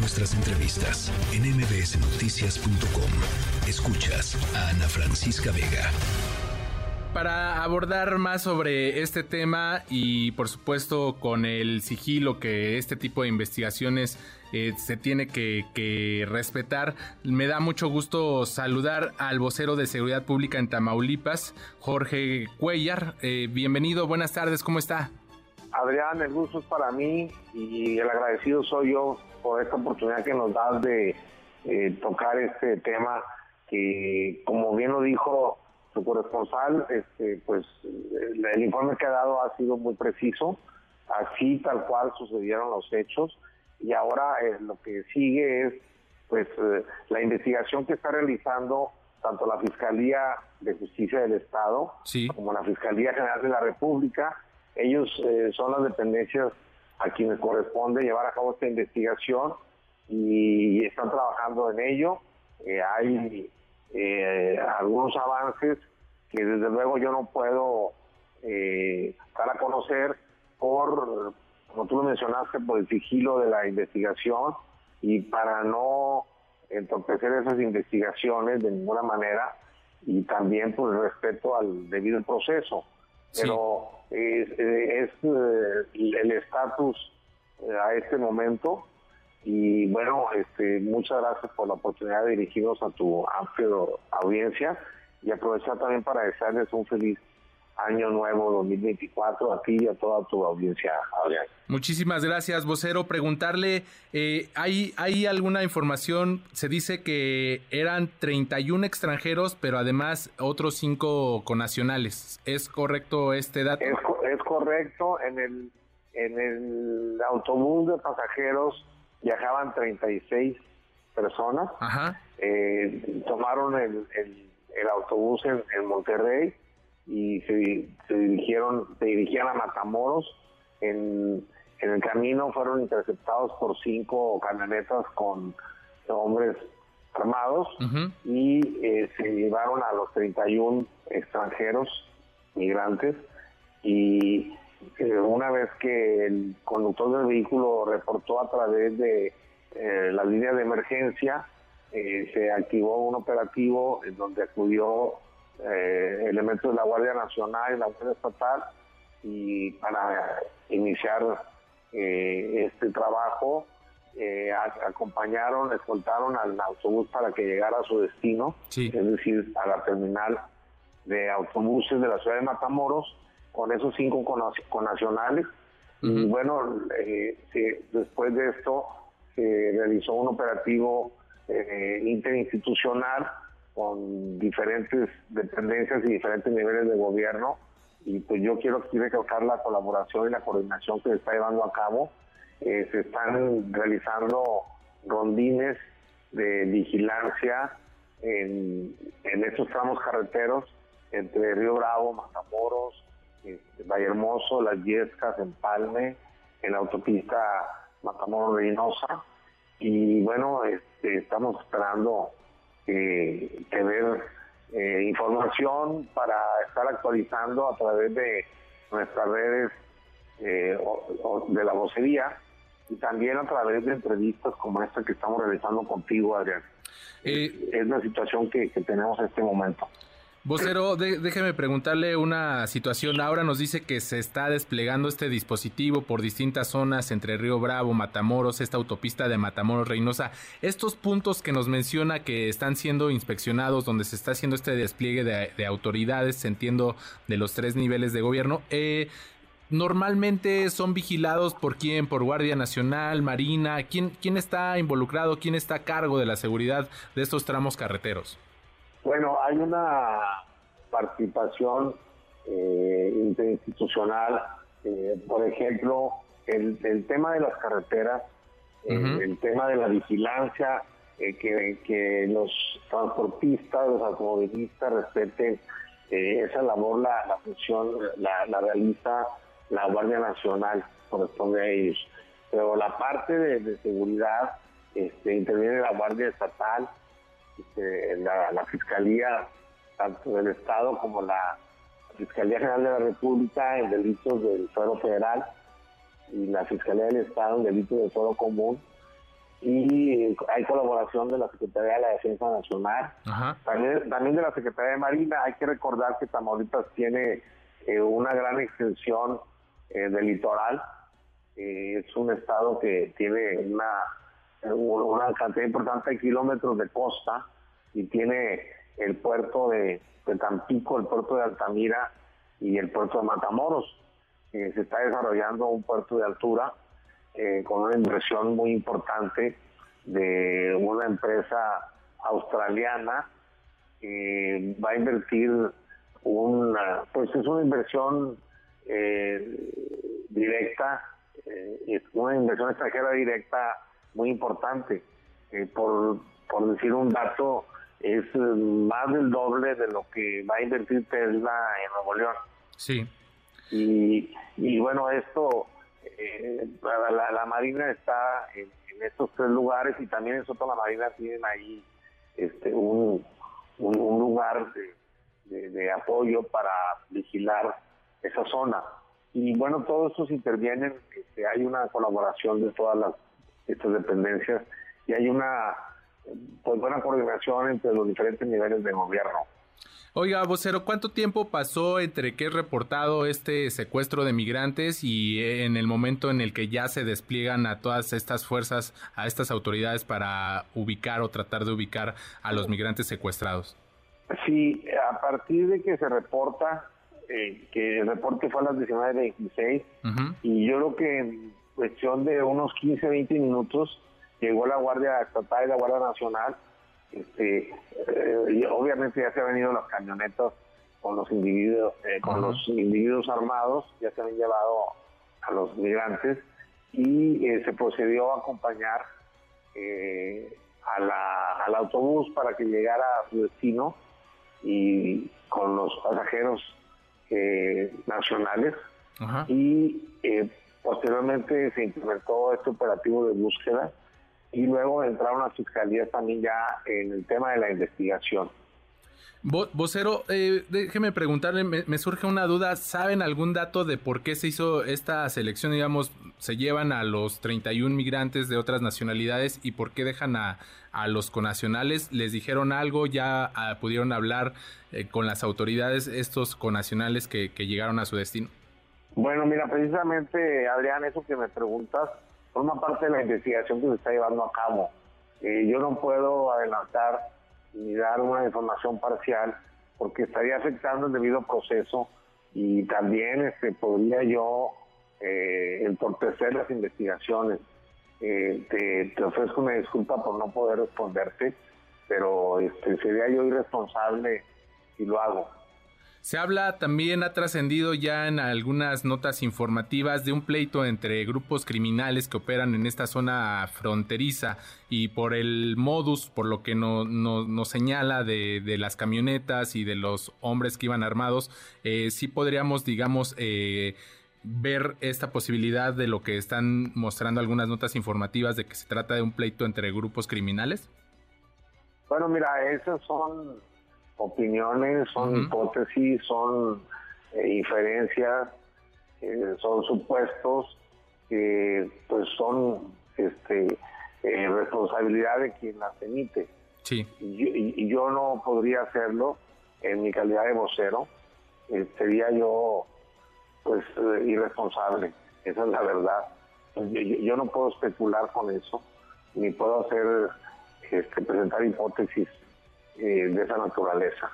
nuestras entrevistas en mbsnoticias.com. Escuchas a Ana Francisca Vega. Para abordar más sobre este tema y por supuesto con el sigilo que este tipo de investigaciones eh, se tiene que, respetar, me da mucho gusto saludar al vocero de Seguridad Pública en Tamaulipas, Jorge Cuellar. Eh, bienvenido, buenas tardes, ¿cómo está? Adrián, el gusto es para mí y el agradecido soy yo por esta oportunidad que nos das de eh, tocar este tema que, como bien lo dijo su corresponsal, este, pues el informe que ha dado ha sido muy preciso, así tal cual sucedieron los hechos. Y ahora eh, lo que sigue es pues eh, la investigación que está realizando tanto la Fiscalía de Justicia del Estado como la Fiscalía General de la República. Ellos eh, son las dependencias a quienes corresponde llevar a cabo esta investigación y están trabajando en ello. hay eh, algunos avances que desde luego yo no puedo eh, dar a conocer por, como tú lo mencionaste, por el sigilo de la investigación y para no entorpecer esas investigaciones de ninguna manera y también por el respeto al debido proceso. Pero es, es eh, el estatus eh, a este momento. Y bueno, este, muchas gracias por la oportunidad de dirigirnos a tu amplia audiencia y aprovechar también para desearles un feliz año nuevo 2024 a ti y a toda tu audiencia, Adrián. Muchísimas gracias, vocero. Preguntarle, eh, ¿hay, ¿hay alguna información? Se dice que eran 31 extranjeros, pero además otros 5 conacionales. ¿Es correcto este dato? Es, es correcto. En el, en el autobús de pasajeros viajaban 36 personas. Eh, tomaron el, el, autobús en, Monterrey y se, se, dirigieron se dirigían a Matamoros. En, en el camino fueron interceptados por cinco camionetas con hombres armados y eh, se llevaron a los 31 extranjeros migrantes y una vez que el conductor del vehículo reportó a través de eh, la línea de emergencia, eh, se activó un operativo en donde acudió eh, elementos de la Guardia Nacional y la Guardia Estatal y para iniciar este trabajo acompañaron, escoltaron al autobús para que llegara a su destino, es decir, a la terminal de autobuses de la ciudad de Matamoros con esos cinco connacionales. Y bueno, eh, después de esto se realizó un operativo eh, interinstitucional con diferentes dependencias y diferentes niveles de gobierno. Y pues yo quiero aquí recalcar la colaboración y la coordinación que se está llevando a cabo. Eh, se están realizando rondines de vigilancia en, en estos tramos carreteros entre Río Bravo, Matamoros, este, Valle Hermoso, Las Yescas, Empalme, en la autopista Matamoros Reynosa. Y bueno, este, estamos esperando eh, tener eh, información para estar actualizando a través de nuestras redes eh, de la vocería y también a través de entrevistas como esta que estamos realizando contigo, Adrián. es la situación que tenemos en este momento. Vocero, déjeme preguntarle una situación. Ahora nos dice que se está desplegando este dispositivo por distintas zonas entre Río Bravo, Matamoros, esta autopista de Matamoros Reynosa. Estos puntos que nos menciona que están siendo inspeccionados, donde se está haciendo este despliegue de, autoridades, entiendo, de los tres niveles de gobierno, eh, normalmente son vigilados por quién, por Guardia Nacional, Marina, quién, quién está involucrado, quién está a cargo de la seguridad de estos tramos carreteros. Bueno, hay una participación eh, interinstitucional, eh, por ejemplo, el, tema de las carreteras, eh, el tema de la vigilancia, que, los transportistas, los automovilistas respeten esa labor, la, función la, realiza la Guardia Nacional, corresponde a ellos. Pero la parte de, seguridad este, interviene la Guardia Estatal, este, la, Fiscalía, tanto del Estado como la Fiscalía General de la República en delitos del fuero federal y la Fiscalía del Estado en delitos del fuero común. y hay colaboración de la Secretaría de la Defensa Nacional, También, también de la Secretaría de Marina. Hay que recordar que Tamaulipas tiene eh, una gran extensión eh, del litoral. Eh, es un estado que tiene una, una cantidad importante de kilómetros de costa y tiene el puerto de, de Tampico, el puerto de Altamira y el puerto de Matamoros. se está desarrollando un puerto de altura eh, con una inversión muy importante de una empresa australiana que va a invertir una, pues es una inversión eh, directa, eh, una inversión extranjera directa muy importante. por, por decir un dato, es más del doble de lo que va a invertir Tesla en Nuevo León. Sí. Y, y bueno, esto eh, la, Marina está en, estos tres lugares y también en Soto la Marina tienen ahí este, un, un, lugar de, apoyo para vigilar esa zona. Y bueno, todos estos intervienen, este, hay una colaboración de todas las estas dependencias y hay una pues, buena coordinación entre los diferentes niveles de gobierno. Oiga, vocero, ¿cuánto tiempo pasó entre que es reportado este secuestro de migrantes y en el momento en el que ya se despliegan a todas estas fuerzas, a estas autoridades para ubicar o tratar de ubicar a los migrantes secuestrados? Sí, a partir de que se reporta, eh, que el reporte fue a las 19.26, y yo creo que en cuestión de unos 15, 20 minutos llegó la Guardia Estatal y la Guardia Nacional este, eh, obviamente ya se han venido las camionetas con los individuos, eh, con los individuos armados, ya se han llevado a los migrantes y eh, se procedió a acompañar al autobús para que llegara a su destino y con los pasajeros nacionales y posteriormente se implementó este operativo de búsqueda y luego entraron las fiscalías también ya en el tema de la investigación. Vocero, eh, déjeme preguntarle, me, surge una duda, ¿saben algún dato de por qué se hizo esta selección? Digamos, se llevan a los 31 migrantes de otras nacionalidades y por qué dejan a, a los conacionales? ¿Les dijeron algo? ¿Ya ah, pudieron hablar eh, con las autoridades estos conacionales que, que llegaron a su destino? Bueno, mira, precisamente, Adrián, eso que me preguntas, forma parte de la investigación que se está llevando a cabo. Eh, yo no puedo adelantar ni dar una información parcial porque estaría afectando el debido proceso y también este, podría yo eh, entorpecer las investigaciones. Eh, te, ofrezco una disculpa por no poder responderte, pero este, sería yo irresponsable si lo hago. Se habla también, ha trascendido ya en algunas notas informativas de un pleito entre grupos criminales que operan en esta zona fronteriza y por el modus, por lo que nos no, señala de, las camionetas y de los hombres que iban armados, eh, sí podríamos, digamos, eh, ver esta posibilidad de lo que están mostrando algunas notas informativas de que se trata de un pleito entre grupos criminales. Bueno, mira, esas son opiniones, son hipótesis, son eh, inferencias, eh, son supuestos que pues son este eh, responsabilidad de quien las emite. Sí. Y, yo no podría hacerlo en mi calidad de vocero, sería yo pues irresponsable, esa es la verdad. Yo, no puedo especular con eso, ni puedo hacer este, presentar hipótesis eh, de esa naturaleza.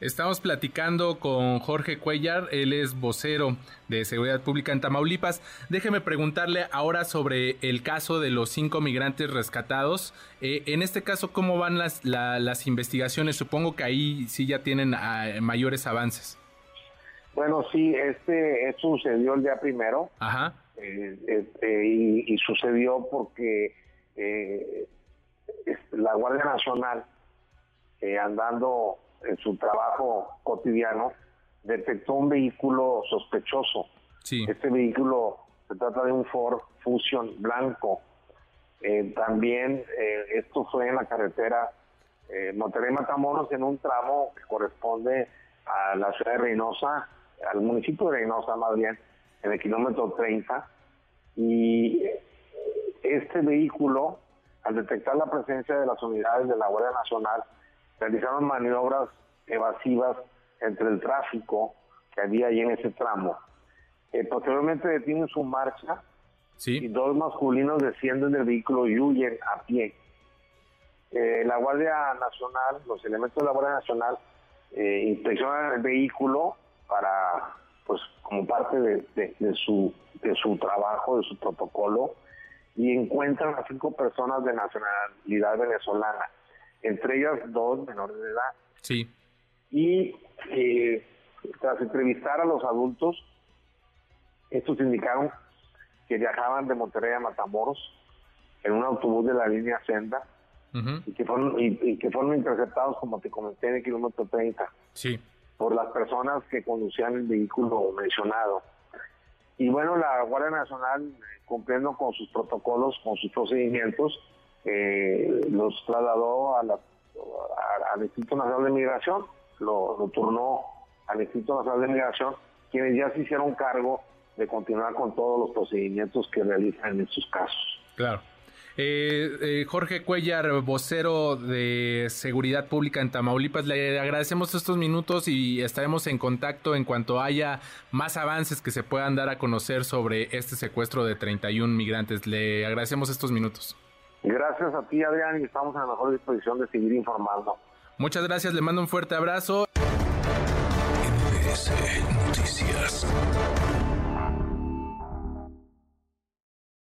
Estamos platicando con Jorge Cuellar, él es vocero de Seguridad Pública en Tamaulipas. Déjeme preguntarle ahora sobre el caso de los cinco migrantes rescatados. Eh, en este caso, ¿cómo van las, las investigaciones? Supongo que ahí sí ya tienen ah, mayores avances. Bueno, sí, este, sucedió el día primero. Ajá. Eh, este, y, sucedió porque la Guardia Nacional eh, andando en su trabajo cotidiano, detectó un vehículo sospechoso. Este vehículo se trata de un Ford Fusion blanco. Eh, también eh, esto fue en la carretera eh, Monterrey Matamoros en un tramo que corresponde a la ciudad de Reynosa, al municipio de Reynosa más bien, en el kilómetro 30. Y este vehículo al detectar la presencia de las unidades de la Guardia Nacional, realizaron maniobras evasivas entre el tráfico que había ahí en ese tramo. Eh, posteriormente detienen su marcha y dos masculinos descienden del vehículo y huyen a pie. Eh, la Guardia Nacional, los elementos de la Guardia Nacional, eh, inspeccionan el vehículo para, pues, como parte de, su, de su trabajo, de su protocolo, y encuentran a cinco personas de nacionalidad venezolana, entre ellas dos menores de edad. Sí. Y eh, tras entrevistar a los adultos, estos indicaron que viajaban de Monterrey a Matamoros en un autobús de la línea Senda y, que fueron, y, que fueron interceptados, como te comenté, en el kilómetro 30 sí. por las personas que conducían el vehículo mencionado. Y bueno, la Guardia Nacional, cumpliendo con sus protocolos, con sus procedimientos, eh, los trasladó a la, al Instituto Nacional de Migración, lo, lo turnó al Instituto Nacional de Migración, quienes ya se hicieron cargo de continuar con todos los procedimientos que realizan en estos casos. Claro. Eh, eh, Jorge Cuellar, vocero de Seguridad Pública en Tamaulipas, le agradecemos estos minutos y estaremos en contacto en cuanto haya más avances que se puedan dar a conocer sobre este secuestro de 31 migrantes. Le agradecemos estos minutos. Gracias a ti, Adrián, y estamos en la mejor disposición de seguir informando. Muchas gracias, le mando un fuerte abrazo. Noticias.